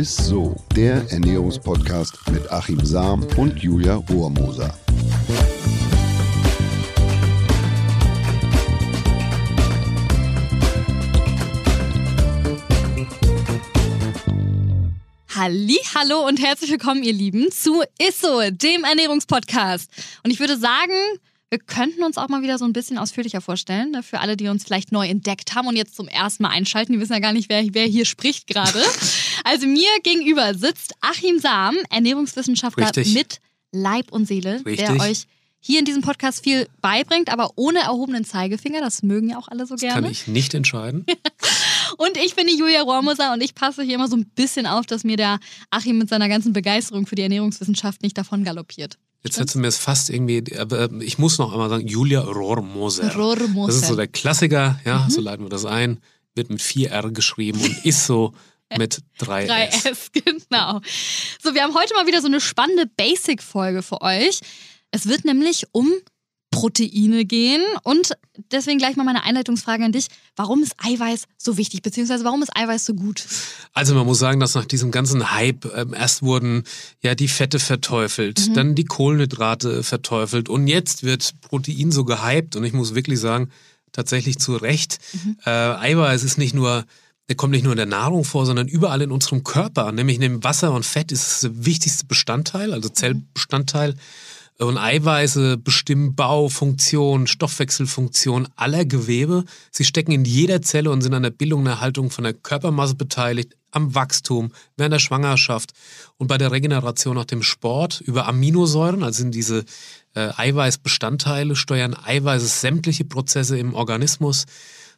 ist so, der Ernährungspodcast mit Achim Sam und Julia Rohrmoser. Halli, hallo und herzlich willkommen, ihr Lieben, zu Isso, dem Ernährungspodcast. Und ich würde sagen, wir könnten uns auch mal wieder so ein bisschen ausführlicher vorstellen, ne, für alle, die uns vielleicht neu entdeckt haben und jetzt zum ersten Mal einschalten. Die wissen ja gar nicht, wer, wer hier spricht gerade. Also mir gegenüber sitzt Achim Sam, Ernährungswissenschaftler Richtig. mit Leib und Seele, Richtig. der euch hier in diesem Podcast viel beibringt, aber ohne erhobenen Zeigefinger. Das mögen ja auch alle so gerne. Kann ich nicht entscheiden. Und ich bin die Julia Rohrmoser und ich passe hier immer so ein bisschen auf, dass mir der Achim mit seiner ganzen Begeisterung für die Ernährungswissenschaft nicht davon galoppiert. Jetzt hättest du mir es fast irgendwie, aber ich muss noch einmal sagen, Julia Rohrmoser. Rohrmoser. Das ist so der Klassiker, ja, Mhm. so leiten wir das ein. Wird mit 4R geschrieben und ist so mit 3S. 3S, genau. So, wir haben heute mal wieder so eine spannende Basic-Folge für euch. Es wird nämlich um Proteine gehen und deswegen gleich mal meine Einleitungsfrage an dich. Warum ist Eiweiß so wichtig, beziehungsweise warum ist Eiweiß so gut? Also man muss sagen, dass nach diesem ganzen Hype ähm, erst wurden ja die Fette verteufelt, Mhm. dann die Kohlenhydrate verteufelt und jetzt wird Protein so gehypt und ich muss wirklich sagen, tatsächlich zu Recht. Mhm. Äh, Eiweiß ist nicht nur, der kommt nicht nur in der Nahrung vor, sondern überall in unserem Körper, nämlich neben Wasser und Fett ist es der wichtigste Bestandteil, also Zellbestandteil. Und Eiweiße bestimmen Bau, Funktion, Stoffwechselfunktion aller Gewebe. Sie stecken in jeder Zelle und sind an der Bildung und Erhaltung von der Körpermasse beteiligt, am Wachstum, während der Schwangerschaft und bei der Regeneration nach dem Sport. Über Aminosäuren, also sind diese äh, Eiweißbestandteile, steuern Eiweiße sämtliche Prozesse im Organismus.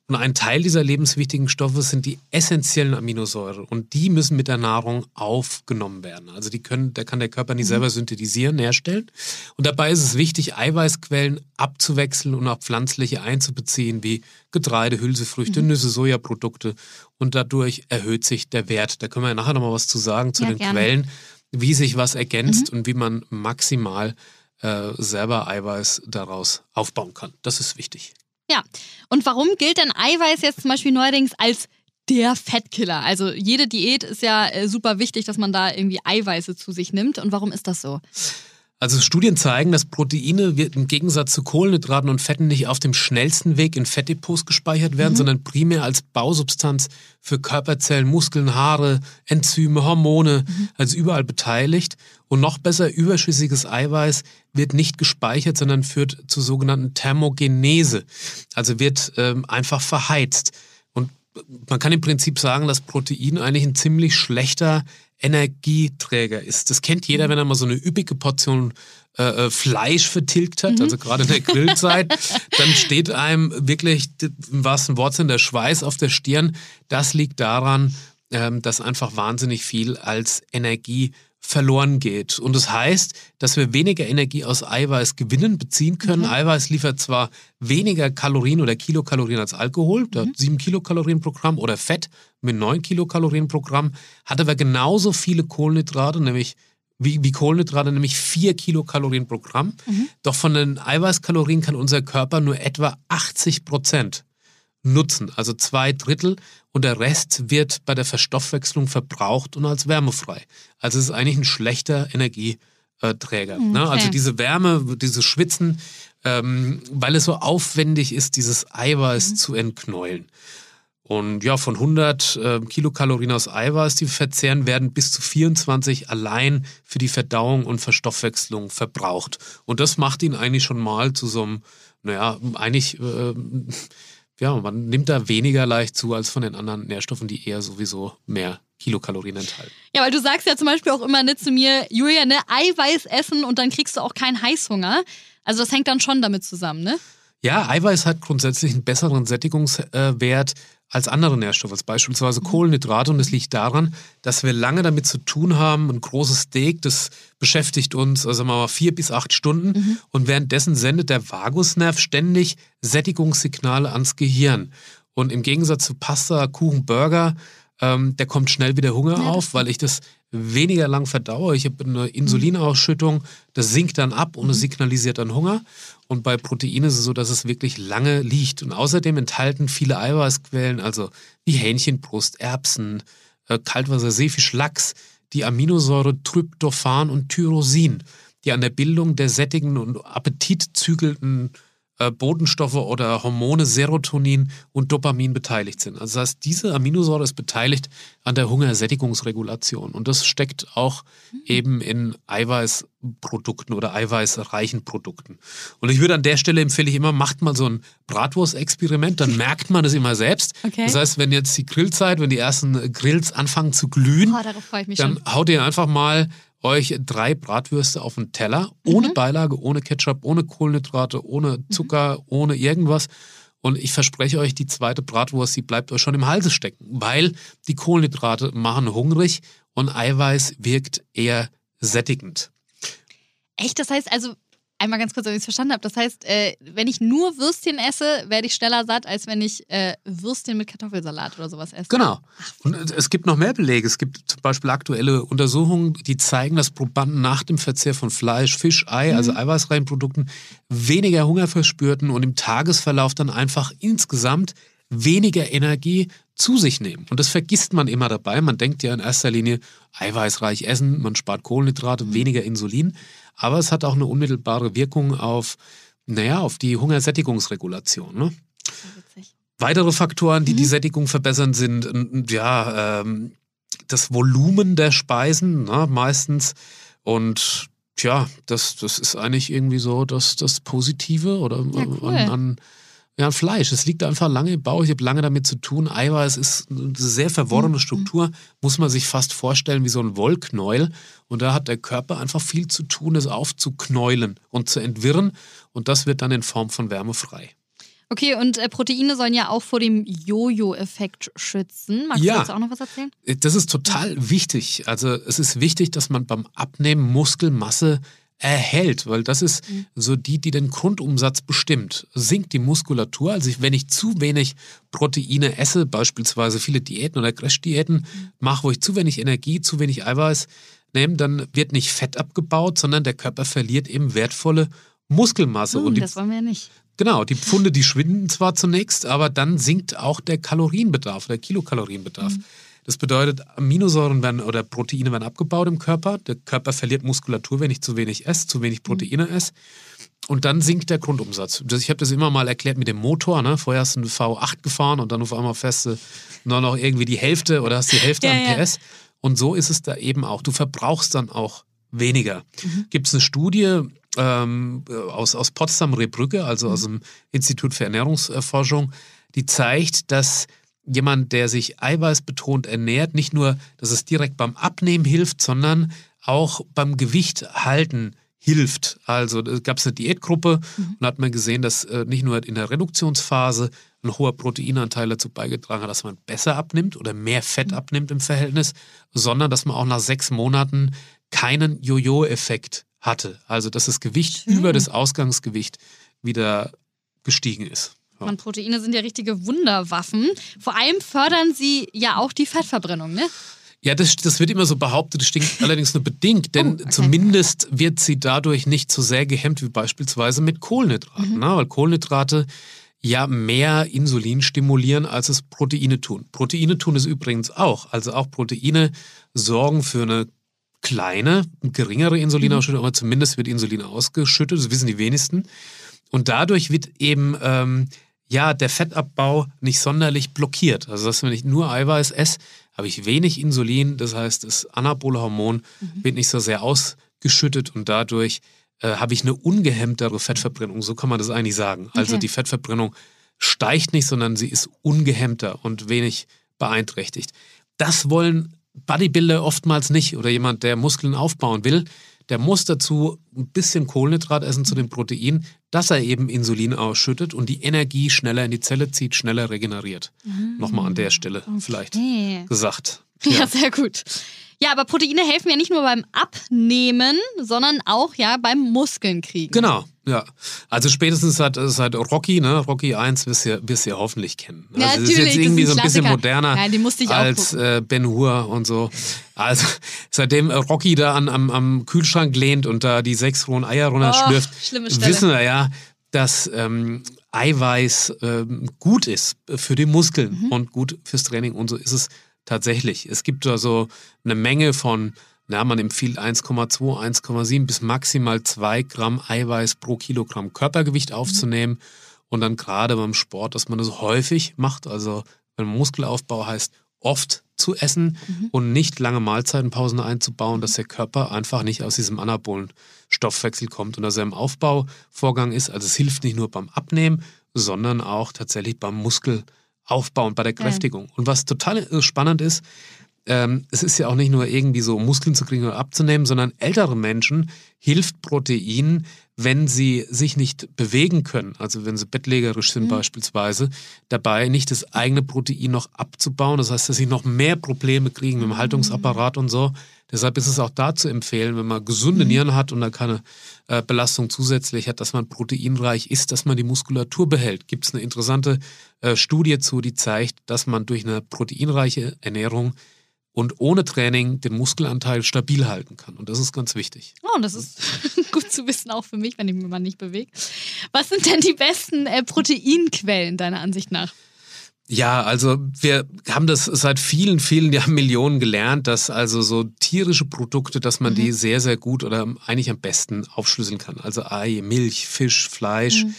Und ein Teil dieser lebenswichtigen Stoffe sind die essentiellen Aminosäuren und die müssen mit der Nahrung aufgenommen werden. Also die können, da kann der Körper nicht selber synthetisieren, herstellen. Und dabei ist es wichtig, Eiweißquellen abzuwechseln und auch pflanzliche einzubeziehen, wie Getreide, Hülsefrüchte, Nüsse, Sojaprodukte. Und dadurch erhöht sich der Wert. Da können wir ja nachher nochmal was zu sagen zu Ja, den gerne. Quellen, wie sich was ergänzt und wie man maximal äh, selber Eiweiß daraus aufbauen kann. Das ist wichtig. Ja, und warum gilt denn Eiweiß jetzt zum Beispiel neuerdings als der Fettkiller? Also jede Diät ist ja äh, super wichtig, dass man da irgendwie Eiweiße zu sich nimmt. Und warum ist das so? Also Studien zeigen, dass Proteine wird im Gegensatz zu Kohlenhydraten und Fetten nicht auf dem schnellsten Weg in Fettdepots gespeichert werden, sondern primär als Bausubstanz für Körperzellen, Muskeln, Haare, Enzyme, Hormone, also überall beteiligt. Und noch besser, überschüssiges Eiweiß wird nicht gespeichert, sondern führt zur sogenannten Thermogenese. Also wird ähm, einfach verheizt. Und man kann im Prinzip sagen, dass Protein eigentlich ein ziemlich schlechter Energieträger ist. Das kennt jeder, wenn er mal so eine üppige Portion äh, äh, Fleisch vertilgt hat, also gerade in der Grillzeit, dann steht einem wirklich im wahrsten Wortsinn der Schweiß auf der Stirn. Das liegt daran, ähm, dass einfach wahnsinnig viel als Energie verloren geht. Und das heißt, dass wir weniger Energie aus Eiweiß gewinnen, beziehen können. Eiweiß liefert zwar weniger Kalorien oder Kilokalorien als Alkohol, hat sieben Kilokalorien pro Gramm, oder Fett mit neun Kilokalorien pro Gramm, hat aber genauso viele Kohlenhydrate, nämlich wie, wie Kohlenhydrate, nämlich vier Kilokalorien pro Gramm. Doch von den Eiweißkalorien kann unser Körper nur etwa 80 Prozent nutzen, also zwei Drittel und der Rest wird bei der Verstoffwechslung verbraucht und als wärmefrei. Also es ist eigentlich ein schlechter Energieträger. Ne? Also diese Wärme, dieses Schwitzen, ähm, weil es so aufwendig ist, dieses Eiweiß zu entknäulen. Und ja, von 100 äh, Kilokalorien aus Eiweiß, die wir verzehren, werden bis zu 24 allein für die Verdauung und Verstoffwechslung verbraucht. Und das macht ihn eigentlich schon mal zu so einem, naja, eigentlich, äh, ja, man nimmt da weniger leicht zu als von den anderen Nährstoffen, die eher sowieso mehr Kilokalorien enthalten. Ja, weil du sagst ja zum Beispiel auch immer ne, zu mir, Julia, ne, Eiweiß essen und dann kriegst du auch keinen Heißhunger. Also das hängt dann schon damit zusammen, ne? Ja, Eiweiß hat grundsätzlich einen besseren Sättigungswert als andere Nährstoffe, als beispielsweise Kohlenhydrate. Und das liegt daran, dass wir lange damit zu tun haben. Ein großes Steak, das beschäftigt uns, also mal, vier bis acht Stunden. Und währenddessen sendet der Vagusnerv ständig Sättigungssignale ans Gehirn. Und im Gegensatz zu Pasta, Kuchen, Burger, ähm, der kommt schnell wieder Hunger Ja, auf, weil ich das weniger lang verdaue. Ich habe eine Insulinausschüttung, das sinkt dann ab und es signalisiert dann Hunger. Und bei Proteinen ist es so, dass es wirklich lange liegt. Und außerdem enthalten viele Eiweißquellen, also wie Hähnchenbrust, Erbsen, äh, Kaltwasser, Seefisch, Lachs die Aminosäure Tryptophan und Tyrosin, die an der Bildung der sättigen und appetitzügelnden äh, Botenstoffe oder Hormone Serotonin und Dopamin beteiligt sind. Also das heißt, diese Aminosäure ist beteiligt an der Hungersättigungsregulation und das steckt auch mhm. eben in Eiweißprodukten oder eiweißreichen Produkten. Und ich würde an der Stelle empfehle ich immer, macht mal so ein Bratwurst-Experiment, dann merkt man es immer selbst. Okay. Das heißt, wenn jetzt die Grillzeit, wenn die ersten Grills anfangen zu glühen, oh, dann schon. haut ihr einfach mal euch drei Bratwürste auf den Teller, ohne mhm. Beilage, ohne Ketchup, ohne Kohlenhydrate, ohne. Zucker, mhm. ohne irgendwas. Und ich verspreche euch, die zweite Bratwurst, die bleibt euch schon im Halse stecken, weil die Kohlenhydrate machen hungrig und Eiweiß wirkt eher sättigend. Echt? Das heißt also, einmal ganz kurz, ob ich es verstanden habe. Das heißt, äh, wenn ich nur Würstchen esse, werde ich schneller satt, als wenn ich äh, Würstchen mit Kartoffelsalat oder sowas esse. Genau. Und es gibt noch mehr Belege. Es gibt zum Beispiel aktuelle Untersuchungen, die zeigen, dass Probanden nach dem Verzehr von Fleisch, Fisch, Ei, also mhm. also eiweißreichen Produkten, weniger Hunger verspürten und im Tagesverlauf dann einfach insgesamt weniger Energie zu sich nehmen. Und das vergisst man immer dabei. Man denkt ja in erster Linie eiweißreich essen, man spart Kohlenhydrate, weniger Insulin. Aber es hat auch eine unmittelbare Wirkung auf, naja, auf die Hungersättigungsregulation. Ne? Weitere Faktoren, die mhm. die Sättigung verbessern, sind ja ähm, das Volumen der Speisen ne, meistens. Und tja, das, das ist eigentlich irgendwie so das, das Positive oder ja, cool. an, an ja, Fleisch. Es liegt einfach lange im Bauch. Ich habe lange damit zu tun. Eiweiß ist eine sehr verworrene mhm. Struktur. Muss man sich fast vorstellen wie so ein Wollknäuel. Und da hat der Körper einfach viel zu tun, es aufzuknäulen und zu entwirren. Und das wird dann in Form von Wärme frei. Okay, und äh, Proteine sollen ja auch vor dem Jojo-Effekt schützen. Magst ja, du dazu auch noch was erzählen? Äh, das ist total wichtig. Also es ist wichtig, dass man beim Abnehmen Muskelmasse erhält, weil das ist mhm. so die, die den Grundumsatz bestimmt. Sinkt die Muskulatur, also wenn ich zu wenig Proteine esse, beispielsweise viele Diäten oder Crash-Diäten mhm. mache, wo ich zu wenig Energie, zu wenig Eiweiß nehme, dann wird nicht Fett abgebaut, sondern der Körper verliert eben wertvolle Muskelmasse. Mhm, und die, das wollen wir ja nicht. Genau, die Pfunde, die schwinden zwar zunächst, aber dann sinkt auch der Kalorienbedarf, der Kilokalorienbedarf. Mhm. Das bedeutet, Aminosäuren werden oder Proteine werden abgebaut im Körper. Der Körper verliert Muskulatur, wenn ich zu wenig esse, zu wenig Proteine mhm. esse. Und dann sinkt der Grundumsatz. Ich habe das immer mal erklärt mit dem Motor. Ne? Vorher hast du einen V8 gefahren und dann auf einmal fest nur noch irgendwie die Hälfte oder hast die Hälfte ja, an PS. Ja. Und so ist es da eben auch. Du verbrauchst dann auch weniger. Mhm. Gibt es eine Studie ähm, aus, aus Potsdam-Rebrücke, also mhm. aus dem Institut für Ernährungsforschung, die zeigt, dass jemand, der sich eiweißbetont ernährt, nicht nur, dass es direkt beim Abnehmen hilft, sondern auch beim Gewicht halten hilft. Also gab es eine Diätgruppe mhm. und hat man gesehen, dass äh, nicht nur in der Reduktionsphase ein hoher Proteinanteil dazu beigetragen hat, dass man besser abnimmt oder mehr Fett mhm. abnimmt im Verhältnis, sondern dass man auch nach sechs Monaten keinen Jojo-Effekt hatte. Also dass das Gewicht Schön. über das Ausgangsgewicht wieder gestiegen ist. Und Proteine sind ja richtige Wunderwaffen. Vor allem fördern sie ja auch die Fettverbrennung, ne? Ja, das, das wird immer so behauptet, das stinkt allerdings nur bedingt, denn oh, okay. zumindest wird sie dadurch nicht so sehr gehemmt wie beispielsweise mit Kohlenhydraten, mhm. ne? weil Kohlenhydrate ja mehr Insulin stimulieren, als es Proteine tun. Proteine tun es übrigens auch, also auch Proteine sorgen für eine kleine, geringere Insulinausschüttung, mhm. aber zumindest wird Insulin ausgeschüttet, das wissen die wenigsten. Und dadurch wird eben ähm, ja, der Fettabbau nicht sonderlich blockiert. Also, dass wenn ich nur Eiweiß esse, habe ich wenig Insulin. Das heißt, das anabole Hormon mhm. wird nicht so sehr ausgeschüttet und dadurch äh, habe ich eine ungehemmtere Fettverbrennung. So kann man das eigentlich sagen. Also, okay. Also die Fettverbrennung steigt nicht, sondern sie ist ungehemmter und wenig beeinträchtigt. Das wollen Bodybuilder oftmals nicht oder jemand, der Muskeln aufbauen will der muss dazu ein bisschen Kohlenhydrat essen zu den Proteinen, dass er eben Insulin ausschüttet und die Energie schneller in die Zelle zieht, schneller regeneriert. Mhm. Nochmal an der Stelle okay. vielleicht gesagt. Ja. ja, sehr gut. Ja, aber Proteine helfen ja nicht nur beim Abnehmen, sondern auch ja beim Muskeln kriegen. Genau, ja. Also spätestens seit, seit Rocky, ne? Rocky 1 wirst du, wirst du ja hoffentlich kennen. Ja, also das ist jetzt irgendwie so ein bisschen moderner ja, als äh, Ben Hur und so. Also seitdem Rocky da an, am, am Kühlschrank lehnt und da die sechs rohen Eier runterschlürft, oh, wissen wir ja, dass ähm, Eiweiß ähm, gut ist für die Muskeln mhm. und gut fürs Training und so ist es tatsächlich. Es gibt also eine Menge von, na, man empfiehlt 1,2, 1,7 bis maximal 2 Gramm Eiweiß pro Kilogramm Körpergewicht aufzunehmen. Mhm. Und dann gerade beim Sport, dass man das häufig macht. Also beim Muskelaufbau heißt oft zu essen mhm. und nicht lange Mahlzeitenpausen einzubauen, dass der Körper einfach nicht aus diesem anabolen Stoffwechsel kommt und dass er im Aufbauvorgang ist. Also es hilft nicht nur beim Abnehmen, sondern auch tatsächlich beim Muskelaufbau und bei der Kräftigung. Ja. Und was total äh, spannend ist, ähm, es ist ja auch nicht nur irgendwie so Muskeln zu kriegen oder abzunehmen, sondern ältere Menschen hilft Protein, wenn sie sich nicht bewegen können, also wenn sie bettlägerisch sind mhm. beispielsweise, dabei nicht das eigene Protein noch abzubauen. Das heißt, dass sie noch mehr Probleme kriegen mit dem Haltungsapparat und so. Deshalb ist es auch da zu empfehlen, wenn man gesunde mhm. Nieren hat und da keine äh, Belastung zusätzlich hat, dass man proteinreich ist, dass man die Muskulatur behält. Gibt es eine interessante äh, Studie zu, die zeigt, dass man durch eine proteinreiche Ernährung und ohne Training den Muskelanteil stabil halten kann. Und das ist ganz wichtig. Oh, und das ist gut zu wissen, auch für mich, wenn ich mich mal nicht bewege. Was sind denn die besten äh, Proteinquellen deiner Ansicht nach? Ja, also wir haben das seit vielen, vielen Jahren Millionen gelernt, dass also so tierische Produkte, dass man mhm. die sehr, sehr gut oder eigentlich am besten aufschlüsseln kann. Also Ei, Milch, Fisch, Fleisch. Mhm.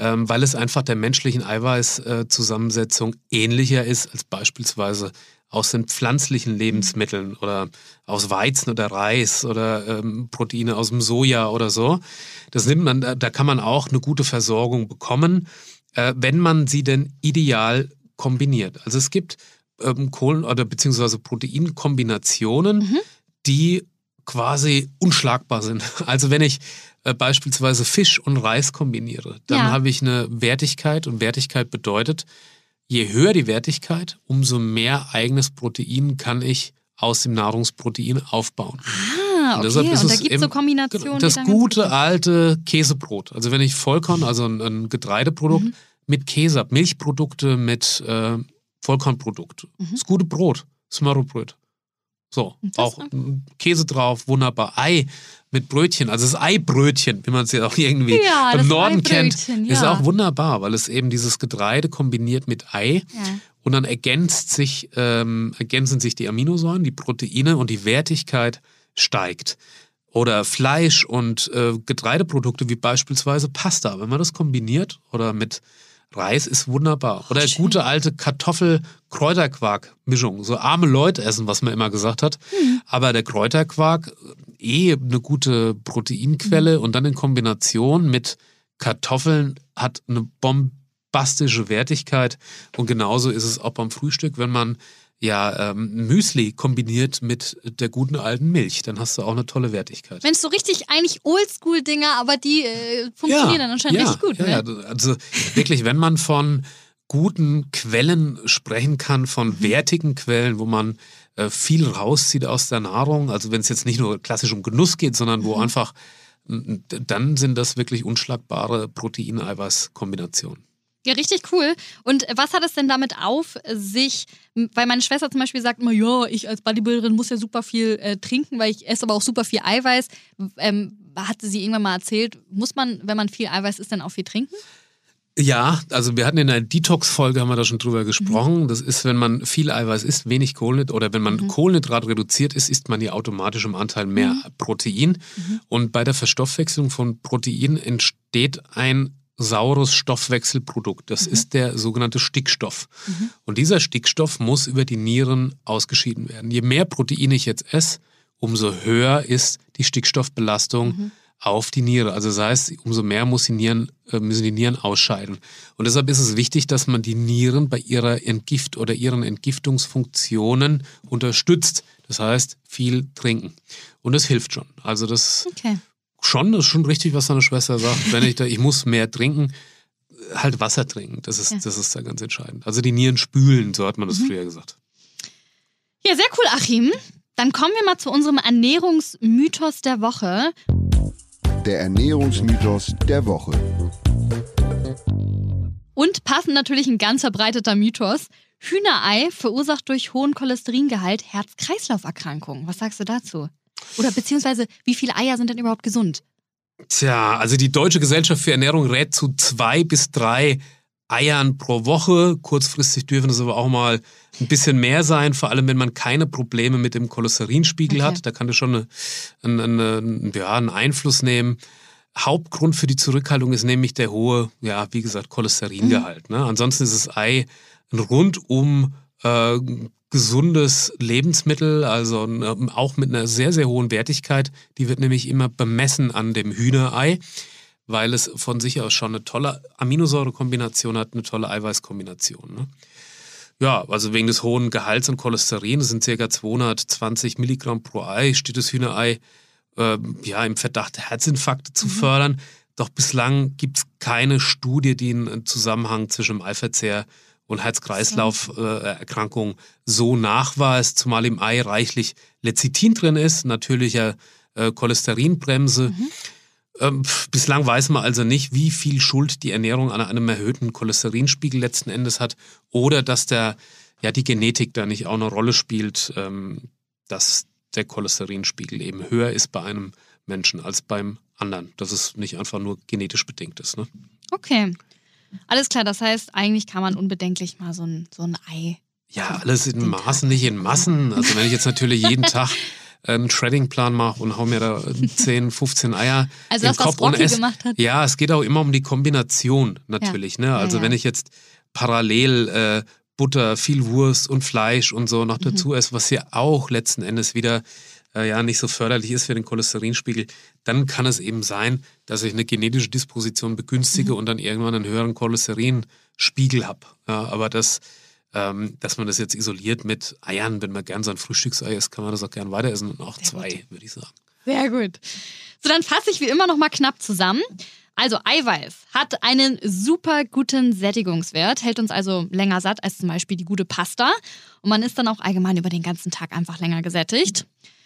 Ähm, weil es einfach der menschlichen Eiweißzusammensetzung äh, ähnlicher ist als beispielsweise aus den pflanzlichen mhm. Lebensmitteln oder aus Weizen oder Reis oder ähm, Proteine aus dem Soja oder so. Das nimmt man, da kann man auch eine gute Versorgung bekommen, äh, wenn man sie denn ideal kombiniert. Also es gibt ähm, Kohlen- oder beziehungsweise Proteinkombinationen, mhm. die quasi unschlagbar sind. Also wenn ich äh, beispielsweise Fisch und Reis kombiniere, dann ja. habe ich eine Wertigkeit und Wertigkeit bedeutet, je höher die Wertigkeit, umso mehr eigenes Protein kann ich aus dem Nahrungsprotein aufbauen. Ah, okay. Und, und da gibt es so Kombinationen. Das gute alte Käsebrot. Also wenn ich Vollkorn, also ein, ein Getreideprodukt mhm. mit Käse habe, Milchprodukte mit äh, Vollkornprodukte. Mhm. Das gute Brot, Smörrebrot. So, auch Käse drauf, wunderbar. Ei mit Brötchen, also das Eibrötchen, wie man es ja auch irgendwie ja, im Norden kennt, ja. ist auch wunderbar, weil es eben dieses Getreide kombiniert mit Ei ja. und dann ergänzt sich, ähm, ergänzen sich die Aminosäuren, die Proteine und die Wertigkeit steigt. Oder Fleisch und äh, Getreideprodukte wie beispielsweise Pasta, wenn man das kombiniert oder mit Reis ist wunderbar. Oder oh, gute alte Kartoffel-Kräuterquark-Mischung. So arme Leute essen, was man immer gesagt hat. Mhm. Aber der Kräuterquark, eh eine gute Proteinquelle mhm. und dann in Kombination mit Kartoffeln hat eine bombastische Wertigkeit. Und genauso ist es auch beim Frühstück, wenn man ja, ähm, Müsli kombiniert mit der guten alten Milch, dann hast du auch eine tolle Wertigkeit. Mensch, so richtig eigentlich Oldschool-Dinger, aber die äh, funktionieren ja, dann anscheinend ja, richtig gut. Ja, ne? also wirklich, wenn man von guten Quellen sprechen kann, von mhm. wertigen Quellen, wo man äh, viel rauszieht aus der Nahrung, also wenn es jetzt nicht nur klassisch um Genuss geht, sondern wo mhm. einfach, dann sind das wirklich unschlagbare Protein-Eiweiß-Kombinationen. Ja, richtig cool. Und was hat es denn damit auf sich, weil meine Schwester zum Beispiel sagt immer, ja, ich als Bodybuilderin muss ja super viel äh, trinken, weil ich esse aber auch super viel Eiweiß. Ähm, hatte sie irgendwann mal erzählt, muss man, wenn man viel Eiweiß isst, dann auch viel trinken? Ja, also wir hatten in der Detox-Folge, haben wir da schon drüber gesprochen. Mhm. Das ist, wenn man viel Eiweiß isst, wenig Kohlenhydrat oder wenn man mhm. Kohlenhydrat reduziert ist, isst man ja automatisch im Anteil mehr mhm. Protein. Mhm. Und bei der Verstoffwechslung von Protein entsteht ein saures Stoffwechselprodukt. Das mhm. ist der sogenannte Stickstoff. Mhm. Und dieser Stickstoff muss über die Nieren ausgeschieden werden. Je mehr Protein ich jetzt esse, umso höher ist die Stickstoffbelastung mhm. auf die Niere. Also das heißt, umso mehr muss die Nieren, äh, müssen die Nieren ausscheiden. Und deshalb ist es wichtig, dass man die Nieren bei ihrer Entgift oder ihren Entgiftungsfunktionen unterstützt. Das heißt, viel trinken. Und das hilft schon. Also das okay schon, das ist schon richtig, was deine Schwester sagt. Wenn ich da, ich muss mehr trinken, halt Wasser trinken. Das ist, ja. das ist da ganz entscheidend. Also die Nieren spülen, so hat man das mhm. früher gesagt. Ja, sehr cool, Achim. Dann kommen wir mal zu unserem Ernährungsmythos der Woche. Der Ernährungsmythos der Woche. Und passend natürlich ein ganz verbreiteter Mythos. Hühnerei verursacht durch hohen Cholesteringehalt Herz-Kreislauf-Erkrankungen. Was sagst du dazu? Oder beziehungsweise, wie viele Eier sind denn überhaupt gesund? Tja, also die Deutsche Gesellschaft für Ernährung rät zu zwei bis drei Eiern pro Woche. Kurzfristig dürfen es aber auch mal ein bisschen mehr sein, vor allem wenn man keine Probleme mit dem Cholesterinspiegel Okay. hat. Da kann das schon eine, eine, eine, ja, einen Einfluss nehmen. Hauptgrund für die Zurückhaltung ist nämlich der hohe, ja, wie gesagt, Cholesteringehalt. Ne? Ansonsten ist das Ei ein rundum äh, gesundes Lebensmittel, also ähm, auch mit einer sehr, sehr hohen Wertigkeit. Die wird nämlich immer bemessen an dem Hühnerei, weil es von sich aus schon eine tolle Aminosäurekombination hat, eine tolle Eiweißkombination. Ne? Ja, also wegen des hohen Gehalts an Cholesterin, das sind ca. 220 Milligramm pro Ei, steht das Hühnerei ähm, ja, im Verdacht, Herzinfarkte zu fördern. Doch bislang gibt es keine Studie, die einen Zusammenhang zwischen dem Eiverzehr und Herz-Kreislauf-Erkrankungen so nachweist, zumal im Ei reichlich Lecithin drin ist, natürlicher äh, Cholesterinbremse. Ähm, pf, bislang weiß man also nicht, wie viel Schuld die Ernährung an einem erhöhten Cholesterinspiegel letzten Endes hat oder dass der, ja, die Genetik da nicht auch eine Rolle spielt, ähm, dass der Cholesterinspiegel eben höher ist bei einem Menschen als beim anderen. Dass es nicht einfach nur genetisch bedingt ist. Ne? Okay. Alles klar, das heißt, eigentlich kann man unbedenklich mal so ein, so ein Ei. Ja, alles in Maßen, nicht in Massen. Also wenn ich jetzt natürlich jeden Tag einen Shredding-Plan mache und hau mir da 10, 15 Eier Also in das, den was Kopf und Rocky ess. gemacht hat. Ja, es geht auch immer um die Kombination natürlich. Ne? Also ja. wenn ich jetzt parallel äh, Butter, viel Wurst und Fleisch und so Mhm. noch dazu esse, was ja auch letzten Endes wieder äh, ja nicht so förderlich ist für den Cholesterinspiegel, dann kann es eben sein, dass ich eine genetische Disposition begünstige Mhm. und dann irgendwann einen höheren Cholesterinspiegel habe. Ja, aber das, ähm, dass man das jetzt isoliert mit Eiern, wenn man gern sein Frühstücksei isst, kann man das auch gern weiter essen und auch Sehr zwei, würde ich sagen. Sehr gut. So, dann fasse ich wie immer noch mal knapp zusammen. Also Eiweiß hat einen super guten Sättigungswert, hält uns also länger satt als zum Beispiel die gute Pasta. Und man ist dann auch allgemein über den ganzen Tag einfach länger gesättigt.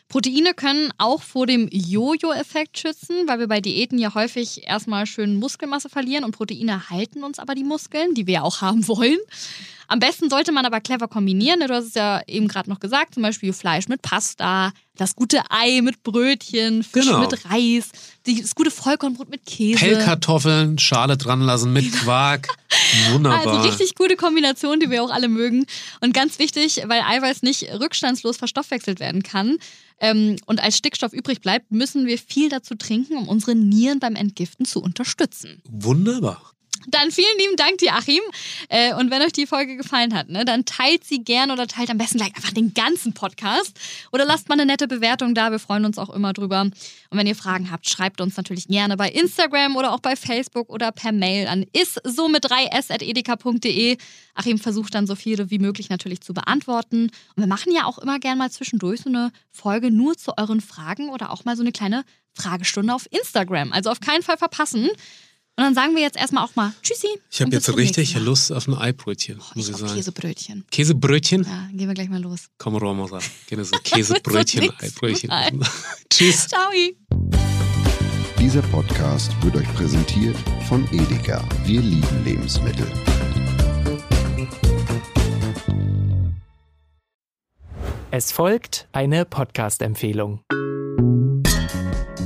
Proteine können auch vor dem Jojo-Effekt schützen, weil wir bei Diäten ja häufig erstmal schön Muskelmasse verlieren und Proteine halten uns aber die Muskeln, die wir auch haben wollen. Am besten sollte man aber clever kombinieren. ne? Du hast es ja eben gerade noch gesagt, zum Beispiel Fleisch mit Pasta, das gute Ei mit Brötchen, Fisch Genau. mit Reis, das gute Vollkornbrot mit Käse. Pellkartoffeln, Schale dran lassen mit Quark. Wunderbar. Also richtig gute Kombination, die wir auch alle mögen. Und ganz wichtig, weil Eiweiß nicht rückstandslos verstoffwechselt werden kann ähm, und als Stickstoff übrig bleibt, müssen wir viel dazu trinken, um unsere Nieren beim Entgiften zu unterstützen. Wunderbar. Dann vielen lieben Dank dir, Achim. Äh, und wenn euch die Folge gefallen hat, ne, dann teilt sie gern oder teilt am besten gleich einfach den ganzen Podcast. Oder lasst mal eine nette Bewertung da. Wir freuen uns auch immer drüber. Und wenn ihr Fragen habt, schreibt uns natürlich gerne bei Instagram oder auch bei Facebook oder per Mail an isso mit 3s.edeka.de. Achim versucht dann so viele wie möglich natürlich zu beantworten. Und wir machen ja auch immer gern mal zwischendurch so eine Folge nur zu euren Fragen oder auch mal so eine kleine Fragestunde auf Instagram. Also auf keinen Fall verpassen. Und dann sagen wir jetzt erstmal auch mal Tschüssi. Ich habe jetzt richtig. Lust auf ein Eibrötchen, Oh, muss ich ich auch sagen. Käsebrötchen. Käsebrötchen? Ja, dann gehen wir gleich mal los. Komm, Romosa. Gerne so Käsebrötchen, Eibrötchen. Tschüss. Ciao. Dieser Podcast wird euch präsentiert von Edeka. Wir lieben Lebensmittel. Es folgt eine Podcast-Empfehlung.